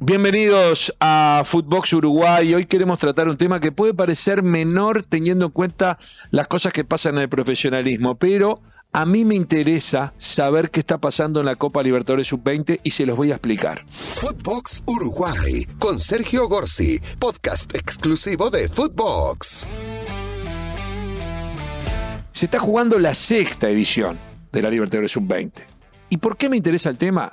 Bienvenidos a Footbox Uruguay. Hoy queremos tratar un tema que puede parecer menor teniendo en cuenta las cosas que pasan en el profesionalismo, pero a mí me interesa saber qué está pasando en la Copa Libertadores Sub-20 y se los voy a explicar. Footbox Uruguay con Sergio Gorsi, podcast exclusivo de Footbox. Se está jugando la sexta edición de la Libertadores Sub-20. ¿Y por qué me interesa el tema?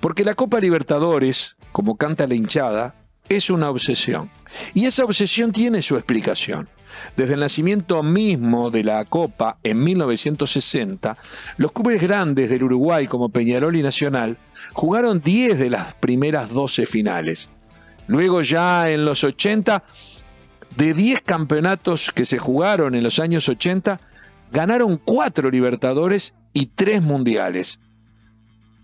Porque la Copa Libertadores como canta la hinchada, es una obsesión. Y esa obsesión tiene su explicación. Desde el nacimiento mismo de la Copa en 1960, los clubes grandes del Uruguay como Peñarol y Nacional jugaron 10 de las primeras 12 finales. Luego ya en los 80, de 10 campeonatos que se jugaron en los años 80, ganaron 4 Libertadores y 3 Mundiales.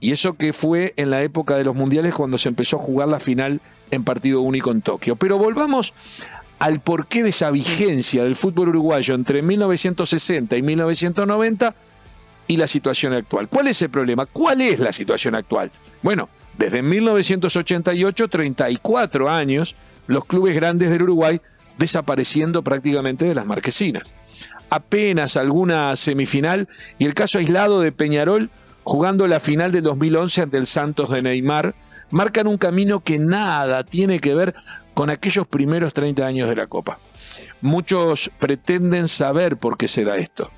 Y eso que fue en la época de los mundiales cuando se empezó a jugar la final en partido único en Tokio. Pero volvamos al porqué de esa vigencia del fútbol uruguayo entre 1960 y 1990 y la situación actual. ¿Cuál es el problema? ¿Cuál es la situación actual? Bueno, desde 1988, 34 años, los clubes grandes del Uruguay desapareciendo prácticamente de las marquesinas. Apenas alguna semifinal y el caso aislado de Peñarol jugando la final del 2011 ante el Santos de Neymar, marcan un camino que nada tiene que ver con aquellos primeros 30 años de la Copa. Muchos pretenden saber por qué se da esto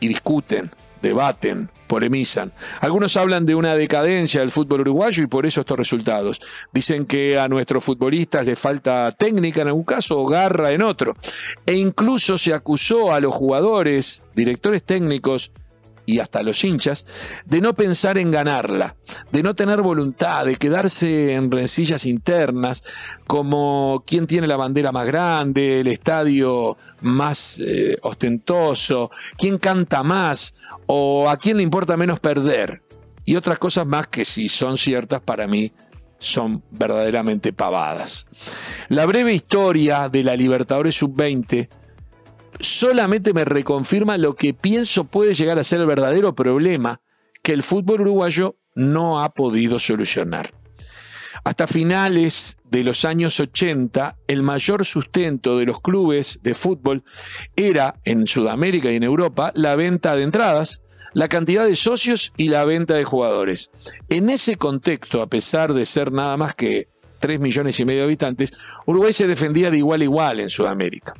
y discuten, debaten, polemizan. Algunos hablan de una decadencia del fútbol uruguayo y por eso estos resultados. Dicen que a nuestros futbolistas les falta técnica en algún caso o garra en otro. E incluso se acusó a los jugadores, directores técnicos y hasta los hinchas, de no pensar en ganarla, de no tener voluntad, de quedarse en rencillas internas, como quién tiene la bandera más grande, el estadio más eh, ostentoso, quién canta más o a quién le importa menos perder. Y otras cosas más que si son ciertas para mí son verdaderamente pavadas. La breve historia de la Libertadores Sub-20 solamente me reconfirma lo que pienso puede llegar a ser el verdadero problema que el fútbol uruguayo no ha podido solucionar. Hasta finales de los años 80, el mayor sustento de los clubes de fútbol era, en Sudamérica y en Europa, la venta de entradas, la cantidad de socios y la venta de jugadores. En ese contexto, a pesar de ser nada más que 3 millones y medio de habitantes, Uruguay se defendía de igual a igual en Sudamérica.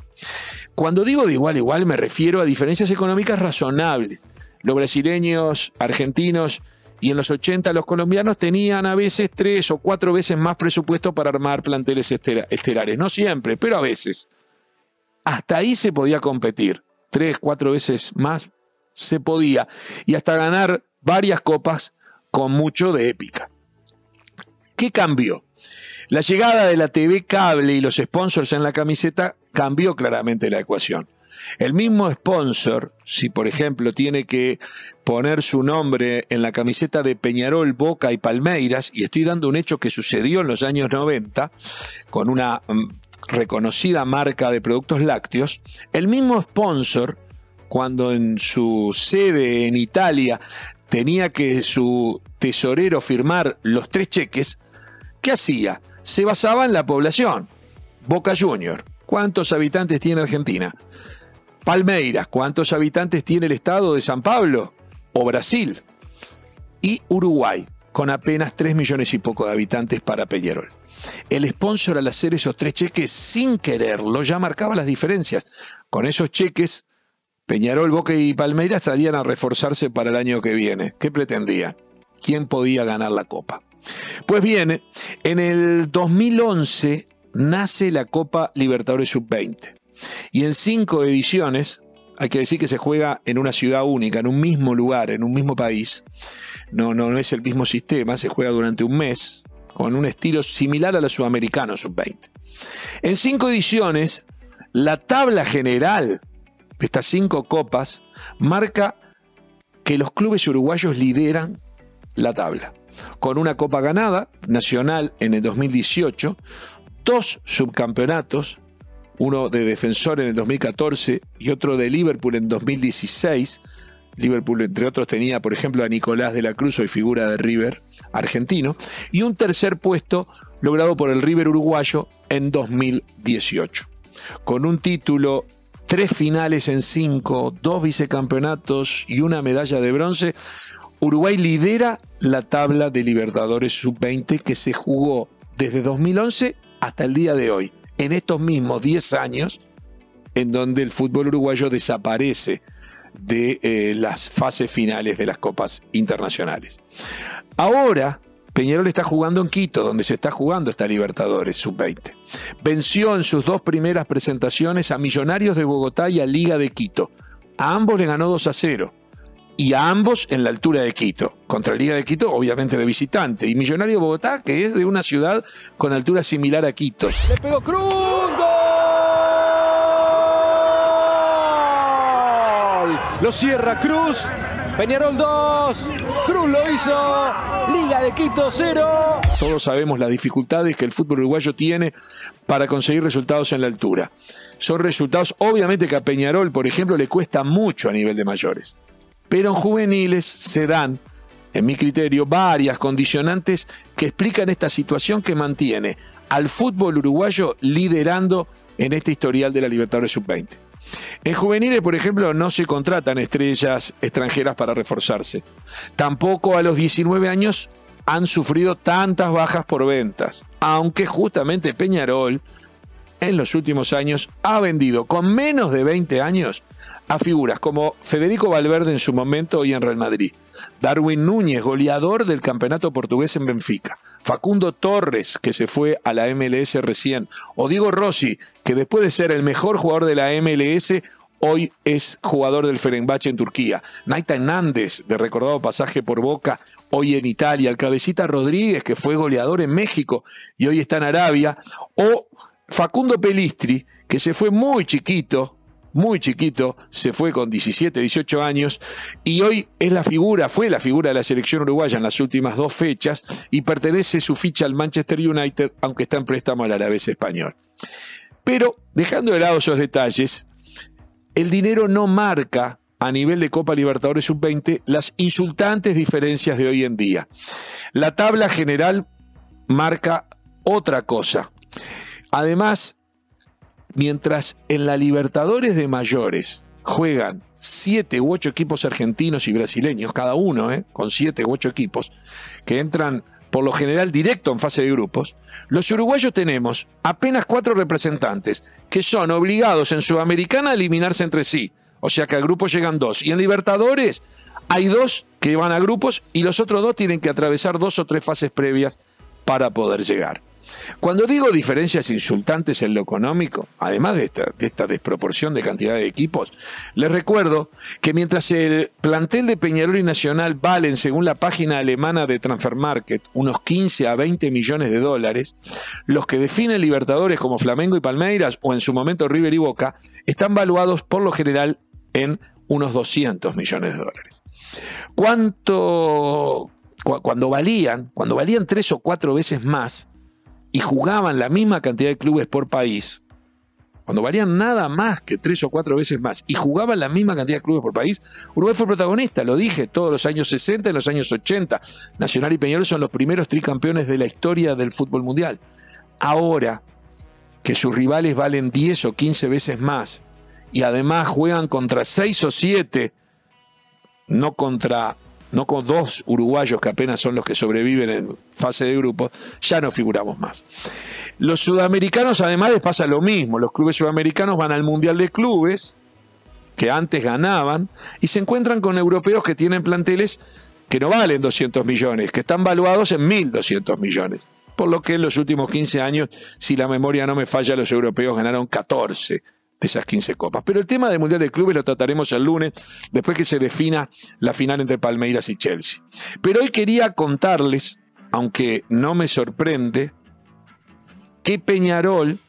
Cuando digo de igual a igual me refiero a diferencias económicas razonables. Los brasileños, argentinos y en los 80 los colombianos tenían a veces tres o cuatro veces más presupuesto para armar planteles estelares. No siempre, pero a veces. Hasta ahí se podía competir. Tres, cuatro veces más se podía. Y hasta ganar varias copas con mucho de épica. ¿Qué cambió? La llegada de la TV cable y los sponsors en la camiseta cambió claramente la ecuación. El mismo sponsor, si por ejemplo tiene que poner su nombre en la camiseta de Peñarol, Boca y Palmeiras, y estoy dando un hecho que sucedió en los años 90 con una mm, reconocida marca de productos lácteos, el mismo sponsor, cuando en su sede en Italia tenía que su tesorero firmar los tres cheques, ¿qué hacía? se basaba en la población. Boca Junior, ¿cuántos habitantes tiene Argentina? Palmeiras, ¿cuántos habitantes tiene el estado de San Pablo? O Brasil. Y Uruguay, con apenas 3 millones y poco de habitantes para Peñarol. El sponsor al hacer esos tres cheques sin quererlo ya marcaba las diferencias. Con esos cheques, Peñarol, Boca y Palmeiras traían a reforzarse para el año que viene. ¿Qué pretendía? ¿Quién podía ganar la copa? Pues bien, en el 2011 nace la Copa Libertadores Sub-20 y en cinco ediciones, hay que decir que se juega en una ciudad única, en un mismo lugar, en un mismo país. No, no, no es el mismo sistema, se juega durante un mes con un estilo similar a la Sudamericano Sub-20. En cinco ediciones, la tabla general de estas cinco copas marca que los clubes uruguayos lideran la tabla con una copa ganada, nacional en el 2018, dos subcampeonatos, uno de defensor en el 2014 y otro de Liverpool en 2016, Liverpool, entre otros, tenía, por ejemplo, a Nicolás de la Cruz, hoy figura de River argentino, y un tercer puesto logrado por el River uruguayo en 2018. Con un título, tres finales en cinco, dos vicecampeonatos y una medalla de bronce, Uruguay lidera la tabla de Libertadores Sub-20 que se jugó desde 2011 hasta el día de hoy, en estos mismos 10 años en donde el fútbol uruguayo desaparece de eh, las fases finales de las copas internacionales. Ahora, Peñarol está jugando en Quito, donde se está jugando esta Libertadores Sub-20. Venció en sus dos primeras presentaciones a Millonarios de Bogotá y a Liga de Quito. A ambos le ganó 2 a 0. Y a ambos en la altura de Quito. Contra Liga de Quito, obviamente de visitante. Y Millonario Bogotá, que es de una ciudad con altura similar a Quito. Le pegó Cruz, Lo cierra Cruz. Peñarol 2. Cruz lo hizo. Liga de Quito 0. Todos sabemos las dificultades que el fútbol uruguayo tiene para conseguir resultados en la altura. Son resultados, obviamente que a Peñarol, por ejemplo, le cuesta mucho a nivel de mayores. Pero en juveniles se dan, en mi criterio, varias condicionantes que explican esta situación que mantiene al fútbol uruguayo liderando en este historial de la Libertadores Sub-20. En juveniles, por ejemplo, no se contratan estrellas extranjeras para reforzarse. Tampoco a los 19 años han sufrido tantas bajas por ventas, aunque justamente Peñarol en los últimos años ha vendido con menos de 20 años a figuras como Federico Valverde en su momento y en Real Madrid, Darwin Núñez, goleador del campeonato portugués en Benfica, Facundo Torres, que se fue a la MLS recién, o Diego Rossi, que después de ser el mejor jugador de la MLS, hoy es jugador del Fenerbahce en Turquía. Naita Hernández, de recordado pasaje por Boca, hoy en Italia. El Cabecita Rodríguez, que fue goleador en México y hoy está en Arabia. O Facundo Pelistri, que se fue muy chiquito, muy chiquito, se fue con 17, 18 años y hoy es la figura, fue la figura de la selección uruguaya en las últimas dos fechas y pertenece su ficha al Manchester United, aunque está en préstamo al Alavés español. Pero, dejando de lado esos detalles, el dinero no marca a nivel de Copa Libertadores Sub-20 las insultantes diferencias de hoy en día. La tabla general marca otra cosa. Además, mientras en la Libertadores de mayores juegan siete u ocho equipos argentinos y brasileños, cada uno, ¿eh? con siete u ocho equipos, que entran por lo general directo en fase de grupos, los uruguayos tenemos apenas cuatro representantes que son obligados en Sudamericana a eliminarse entre sí. O sea que a grupos llegan dos. Y en Libertadores hay dos que van a grupos y los otros dos tienen que atravesar dos o tres fases previas para poder llegar. Cuando digo diferencias insultantes en lo económico, además de esta, desproporción de cantidad de equipos, les recuerdo que mientras el plantel de Peñarol y Nacional valen, según la página alemana de Transfer Market, unos 15 a 20 millones de dólares, los que definen Libertadores como Flamengo y Palmeiras, o en su momento River y Boca, están valuados por lo general en unos 200 millones de dólares. ¿Cuánto, cuando valían, cuando valían tres o cuatro veces más, y jugaban la misma cantidad de clubes por país, cuando valían nada más que tres o cuatro veces más y jugaban la misma cantidad de clubes por país, Uruguay fue protagonista, lo dije, todos los años 60 y los años 80. Nacional y Peñarol son los primeros tricampeones de la historia del fútbol mundial. Ahora que sus rivales valen 10 o 15 veces más y además juegan contra 6 o 7, no contra no con dos uruguayos que apenas son los que sobreviven en fase de grupo, ya no figuramos más. Los sudamericanos además les pasa lo mismo, los clubes sudamericanos van al Mundial de Clubes, que antes ganaban, y se encuentran con europeos que tienen planteles que no valen 200 millones, que están valuados en 1.200 millones. Por lo que en los últimos 15 años, si la memoria no me falla, los europeos ganaron 14 de esas 15 copas. Pero el tema del Mundial de Clubes lo trataremos el lunes, después que se defina la final entre Palmeiras y Chelsea. Pero hoy quería contarles, aunque no me sorprende, que Peñarol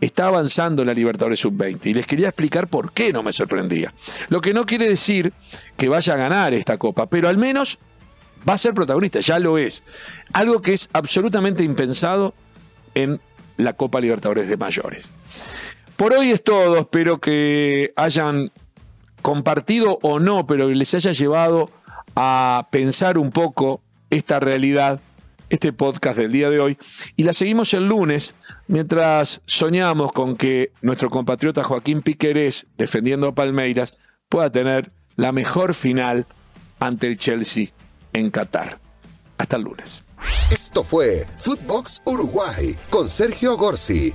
está avanzando en la Libertadores Sub-20 y les quería explicar por qué no me sorprendía. Lo que no quiere decir que vaya a ganar esta copa, pero al menos va a ser protagonista, ya lo es. Algo que es absolutamente impensado en la Copa Libertadores de Mayores. Por hoy es todo, espero que hayan compartido o no, pero que les haya llevado a pensar un poco esta realidad, este podcast del día de hoy. Y la seguimos el lunes, mientras soñamos con que nuestro compatriota Joaquín Piquerés, defendiendo a Palmeiras, pueda tener la mejor final ante el Chelsea en Qatar. Hasta el lunes. Esto fue Footbox Uruguay con Sergio Gorsi,